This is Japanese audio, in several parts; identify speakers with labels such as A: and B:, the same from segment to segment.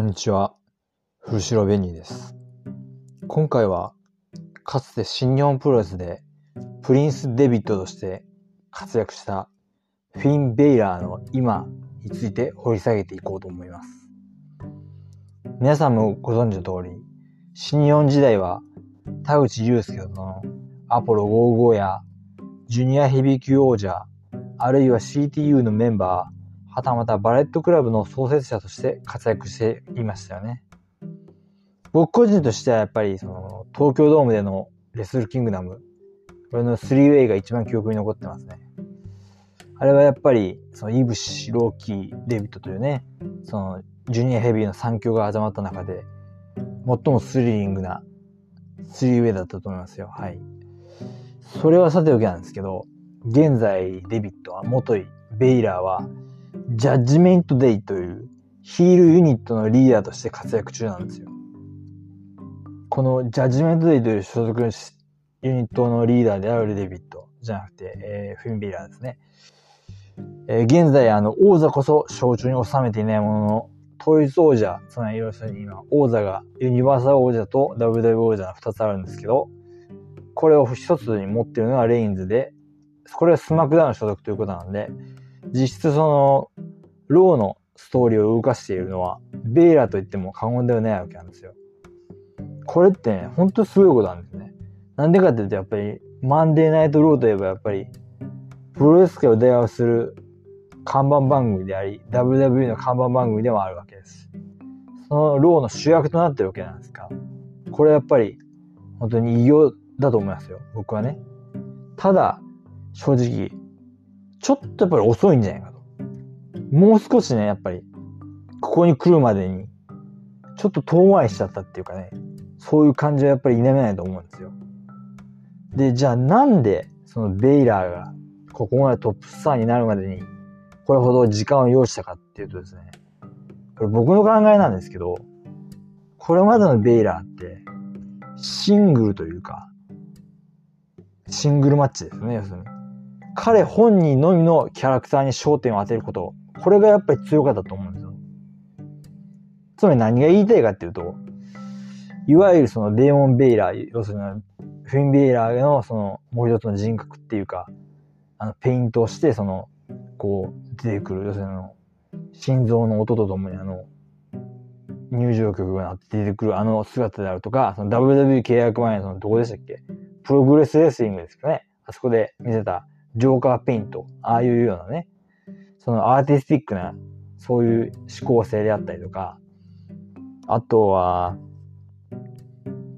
A: こんにちは。古城ベニーです。今回は、かつて新日本プロレスでプリンス・デビッドとして活躍したフィン・ベイラーの今について掘り下げていこうと思います。皆さんもご存知の通り、新日本時代は田口祐介のアポロ55やジュニアヘビー級王者、あるいは CTU のメンバー、はたまたバレットクラブの創設者として活躍していましたよね。僕個人としてはやっぱりその東京ドームでのレスルキングダム、これの 3way が一番記憶に残ってますね。あれはやっぱりそのイブシ、ローキー、デビットというね、そのジュニアヘビーの三強が集まった中で最もスリリングな 3way だったと思いますよ。はい。それはさておきなんですけど、現在デビットは元いベイラーはジャッジメントデイというヒールユニットのリーダーとして活躍中なんですよ。このジャッジメントデイという所属ユニットのリーダーであるデビットじゃなくて、えー、フィンビーラーですね。えー、現在、あの、王座こそ象徴に収めていないものの、統一王者、つまり要するに今、王座がユニバーサル王者と WW 王者が2つあるんですけど、これを一つに持っているのはレインズで、これはスマックダウン所属ということなんで、実質その、ローのストーリーを動かしているのは、ベイラーと言っても過言ではないわけなんですよ。これってね、ほんとすごいことなんですね。なんでかっていうと、やっぱり、マンデーナイトローといえばやっぱり、プロレス界を代表する看板番組であり、WWE の看板番組でもあるわけです。そのローの主役となってるわけなんですか。これやっぱり、本当に異様だと思いますよ。僕はね。ただ、正直、ちょっとやっぱり遅いんじゃないかと。もう少しね、やっぱり、ここに来るまでに、ちょっと遠回りしちゃったっていうかね、そういう感じはやっぱり否めないと思うんですよ。で、じゃあなんで、そのベイラーが、ここまでトップスターになるまでに、これほど時間を要したかっていうとですね、これ僕の考えなんですけど、これまでのベイラーって、シングルというか、シングルマッチですね、要するに。彼本人のみのキャラクターに焦点を当てること、これがやっぱり強かったと思うんですよ。つまり何が言いたいかっていうと、いわゆるそのデーモン・ベイラー、要するにフィン・ベイラーのそのもう一つの人格っていうか、あの、ペイントをして、その、こう、出てくる、要するにあの、心臓の音とともにあの、入場曲が出てくるあの姿であるとか、その WW 契約前のそのどこでしたっけ？プログレスレスリングですかね。あそこで見せたジョーカーペイント、ああいうようなね、そのアーティスティックな、そういう思考性であったりとか、あとは、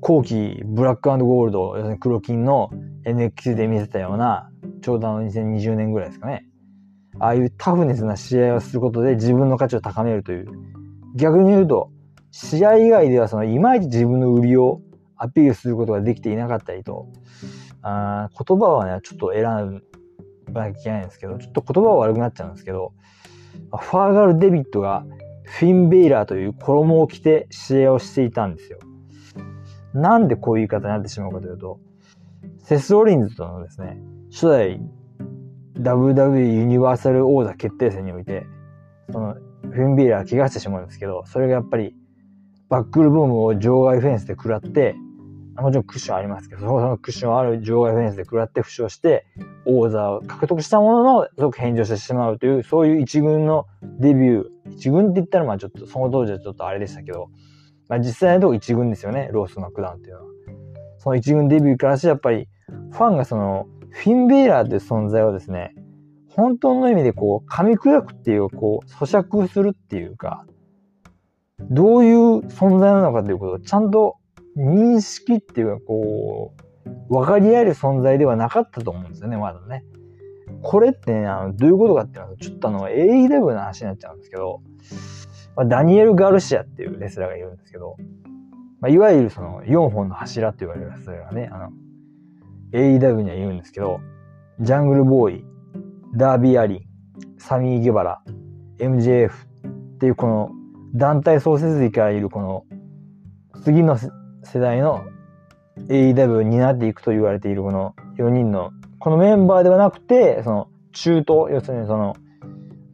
A: 後期ブラックゴールド、要するに黒金の NX で見せたような、ちょうどあの2020年ぐらいですかね。ああいうタフネスな試合をすることで自分の価値を高めるという。逆に言うと、試合以外ではそのいまいち自分の売りをアピールすることができていなかったりと、あ言葉はね、ちょっと選ばなきゃいけないんですけど、ちょっと言葉は悪くなっちゃうんですけど、ファーガル・デビットがフィン・ベイラーという衣を着て試合をしていたんですよ。なんでこういう言い方になってしまうかというと、セス・ロリンズとのですね、初代 WW ユニバーサル王座決定戦において、そのフィン・ベイラーが怪我してしまうんですけど、それがやっぱりバックルボムを場外フェンスで食らって、もちろんクッションありますけど、そのクッションある場外フェンスで食らって負傷して、王座を獲得したものの、即返上してしまうという、そういう一軍のデビュー。一軍って言ったらまあちょっと、その当時はちょっとあれでしたけど、まあ実際のとこ一軍ですよね、ロースマックダウンっていうのは。その一軍デビューからしてやっぱり、ファンがその、フィン・ベイラーという存在をですね、本当の意味でこう、噛み砕くっていう、こう、咀嚼するっていうか、どういう存在なのかということをちゃんと認識っていうか、こう、分かり合える存在ではなかったと思うんですよね、まだね。これってね、あのどういうことかっていうのは、ちょっとあの、AEW の話になっちゃうんですけど、まあ、ダニエル・ガルシアっていうレスラーがいるんですけど、まあ、いわゆるその4本の柱って言われるレスラーがね、あの、AEW にはいるんですけど、ジャングルボーイ、ダービー・アリン、サミー・ゲバラ、MJF っていうこの団体創設時からいるこの次の世代の AEW になっていくと言われているこの4人のこのメンバーではなくて、その中東、要するにその、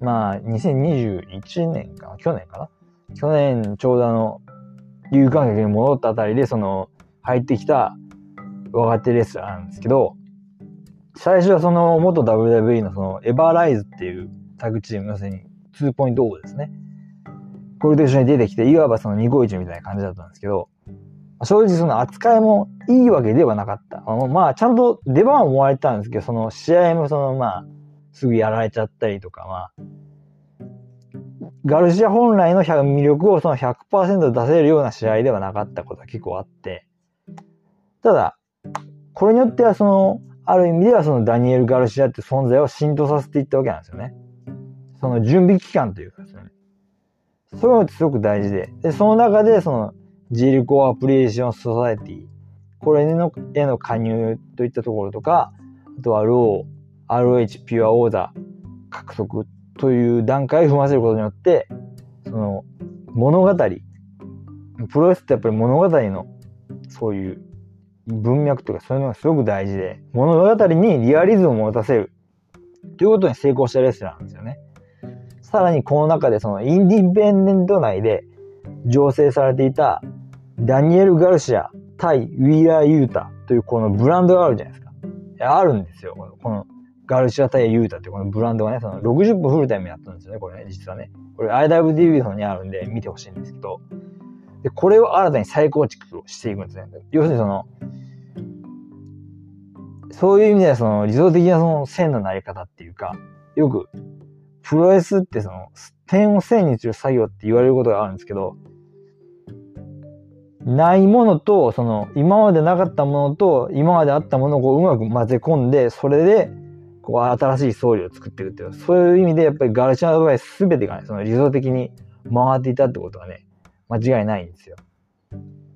A: まあ2021年かな、去年かな去年ちょうどあの、有観客に戻ったあたりで、その、入ってきた若手レスラーなんですけど、最初はその元 WWE のそのエバーライズっていうタグチーム、要するに2ポイント王ですね。これと一緒に出てきて、いわばその251みたいな感じだったんですけど、正直その扱いもいいわけではなかった。あのまあ、ちゃんと出番をもらえたんですけど、その試合もそのまあ、すぐやられちゃったりとか、まあ、ガルシア本来の魅力をその100%出せるような試合ではなかったことが結構あって、ただ、これによってはその、ある意味ではそのダニエル・ガルシアって存在を浸透させていったわけなんですよね。その準備期間というかですね。そういうのってすごく大事で。で、その中でその、ジルコアプリエーションソサエティ、これのへの加入といったところとか、あとはロー、RH ピュアオーダー獲得という段階を踏ませることによって、その物語、プロレスってやっぱり物語のそういう文脈とかそういうのがすごく大事で、物語にリアリズムを持たせるということに成功したレスラーなんですよね。さらにこの中でそのインディペンデント内で醸成されていたダニエル・ガルシア対ウィーラー・ユータというこのブランドがあるじゃないですか。あるんですよ。このガルシア対ユータってこのブランドがね、その60分フルタイムやったんですよね、これね、実はね。これ IWDV の方にあるんで見てほしいんですけど。で、これを新たに再構築をしていくんですね。要するにその、そういう意味ではその理想的なその線のなり方っていうか、よく、プロレスってその、点を線にする作業って言われることがあるんですけど、ないものと、その、今までなかったものと、今まであったものをこううまく混ぜ込んで、それで、こう、新しい総理を作っていくっていう、そういう意味で、やっぱりガルシアの場合、すべてがね、その理想的に回っていたってことはね、間違いないんですよ。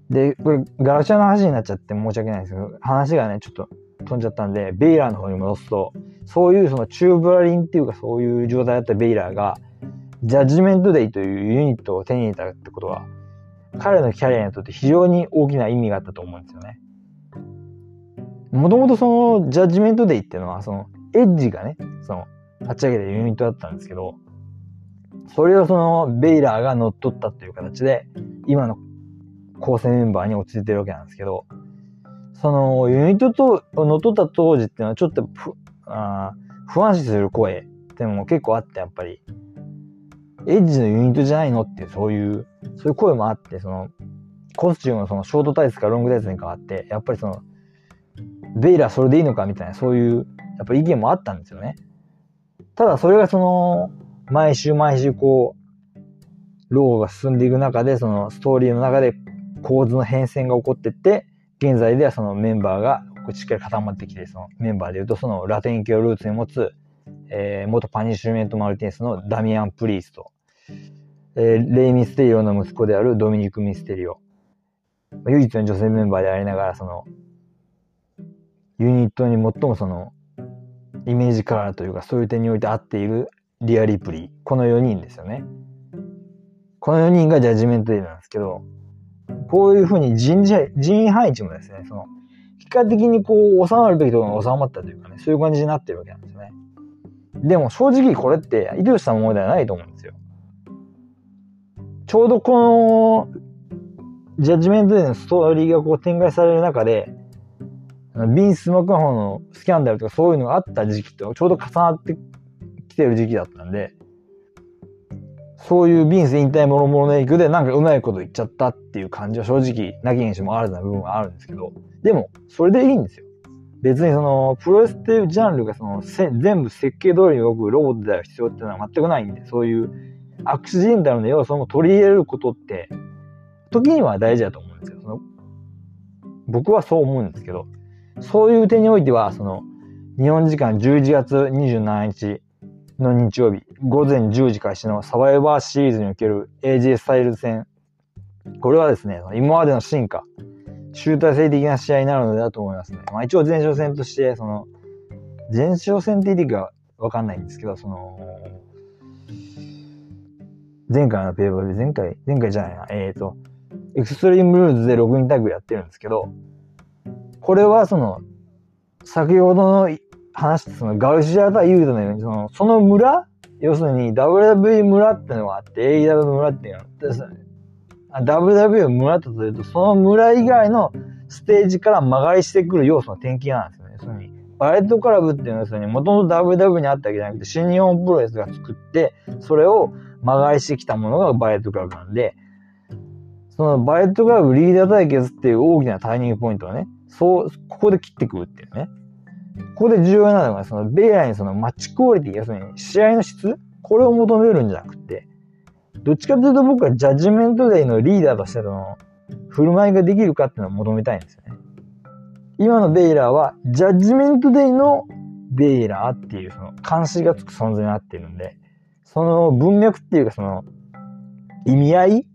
A: で、これ、ガルシアの話になっちゃって申し訳ないんですけど、話がね、ちょっと飛んじゃったんで、ベイラーの方に戻すと、そういうそのチューブラリンっていうか、そういう状態だったベイラーが、ジャッジメントデイというユニットを手に入れたってことは、彼のキャリアにとって非常に大きな意味があったと思うんですよね。もともとそのジャッジメントデイっていうのは、そのエッジがね、その立ち上げたユニットだったんですけど、それをそのベイラーが乗っ取ったっていう形で、今の構成メンバーに落ち着いてるわけなんですけど、そのユニットと乗っ取った当時っていうのはちょっと不あ不安視する声っていうのも結構あって、やっぱり、エッジのユニットじゃないのってそういう、そういう声もあって、その、コスチュームのそのショートタイツからロングタイツに変わって、やっぱりその、ベイラーそれでいいのかみたいな、そういう、やっぱ意見もあったんですよね。ただそれがその、毎週毎週こう、ローが進んでいく中で、そのストーリーの中で構図の変遷が起こってって、現在ではそのメンバーがしっかり固まってきて、そのメンバーで言うと、そのラテン系をルーツに持つ、えー、元パニッシュメント・マルティネスのダミアン・プリースト、えー、レイ・ミステリオの息子であるドミニク・ミステリオ、唯一の女性メンバーでありながら、その、ユニットに最もその、イメージカラーというか、そういう点において合っているリア・リプリー。この4人ですよね。この4人がジャッジメントデイなんですけど、こういうふうに人事人員配置もですね、その、結果的にこう、収まるべきところが収まったというかね、そういう感じになってるわけなんですね。でも正直これって意図したものではないと思うんですよ。ちょうどこの、ジャッジメントでのストーリーがこう展開される中で、ビンス・マクマホのスキャンダルとかそういうのがあった時期とちょうど重なってきてる時期だったんで、そういうビンス引退もろもろの影響でなんかうまいこと言っちゃったっていう感じは正直なきにしもあるな部分はあるんですけど、でも、それでいいんですよ。別にその、プロレスっていうジャンルがその、全部設計通りに動くロボットである必要っていうのは全くないんで、そういうアクシデンタルな要素も取り入れることって、時には大事だと思うんですよ。その僕はそう思うんですけど、そういう点においては、その、日本時間11月27日の日曜日、午前10時開始のサバイバーシリーズにおける AJ スタイル戦。これはですね、今までの進化、集大成的な試合になるのだと思いますね。まあ一応前哨戦として、その、前哨戦って言っていいかわかんないんですけど、その、前回のペーパーで、前回、前回じゃないな、えっ、ー、と、エクストリームルーズで6人タグやってるんですけど、これはその、先ほどの話したそのガルシア対ユードのように、その、その村要するに WW 村ってのがあって AEW 村っていうのがあって、WWE 村とすると、その村以外のステージから曲がりしてくる要素の転勤なんですよね。そのバレットクラブっていうのは、そのもともと WW にあったわけじゃなくて、新日本プロレスが作って、それを曲がりしてきたものがバレットクラブなんで、そのバレットクラブリーダー対決っていう大きなターニングポイントはね、そう、ここで切ってくるっていうね。ここで重要なのが、その、ベイラーにそのマッチクオリティ、要するに試合の質これを求めるんじゃなくて、どっちかというと僕はジャッジメントデイのリーダーとしての振る舞いができるかっていうのを求めたいんですよね。今のベイラーは、ジャッジメントデイのベイラーっていう、その、監視がつく存在になっているんで、その文脈っていうか、その、意味合い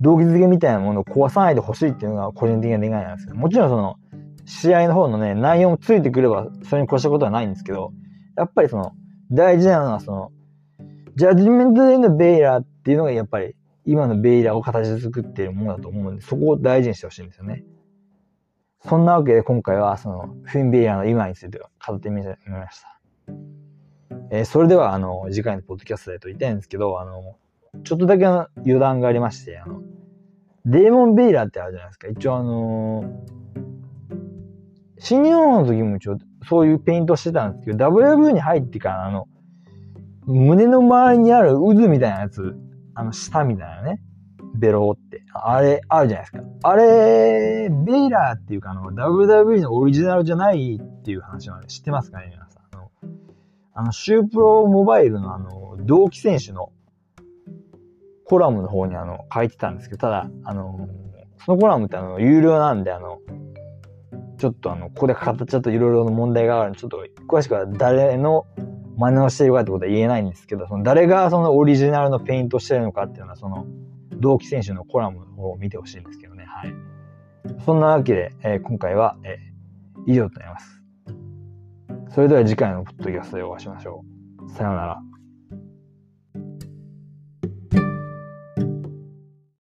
A: 動機づけみたいなものを壊さないでほしいっていうのが個人的な願いなんですけど、もちろんその、試合の方のね、内容もついてくれば、それに越したことはないんですけど、やっぱりその、大事なのはその、ジャッジメントデイのベイラーっていうのがやっぱり、今のベイラーを形作っているものだと思うんで、そこを大事にしてほしいんですよね。そんなわけで今回はそのフィン・ベイラーの今について語ってみました。えー、それではあの次回のポッドキャストでと言いたいんですけど、あの、ちょっとだけの余談がありまして、あの、デーモン・ベイラーってあるじゃないですか。一応あの新日本の時も一応そういうペイントしてたんですけど、WW に入ってからあの、胸の周りにある渦みたいなやつ、あの、下みたいなね。ベロって。あれ、あるじゃないですか。あれ、ベイラーっていうか、あの、WW のオリジナルじゃないっていう話なんで知ってますかね、あのシュープロモバイルのあの、同期選手のコラムの方にあの、書いてたんですけど、ただ、あの、そのコラムってあの、有料なんで、あの、ちょっとあの、ここで語っちゃうといろいろな問題があるんで、ちょっと詳しくは誰の真似をしているかってことは言えないんですけど、その誰がそのオリジナルのペイントしてるのかっていうのは、その、同期選手のコラムの方を見てほしいんですけどね。はい。そんなわけで、えー、今回は、えー、以上となります。それでは次回のポッドキャストでお会いしましょう。さようなら。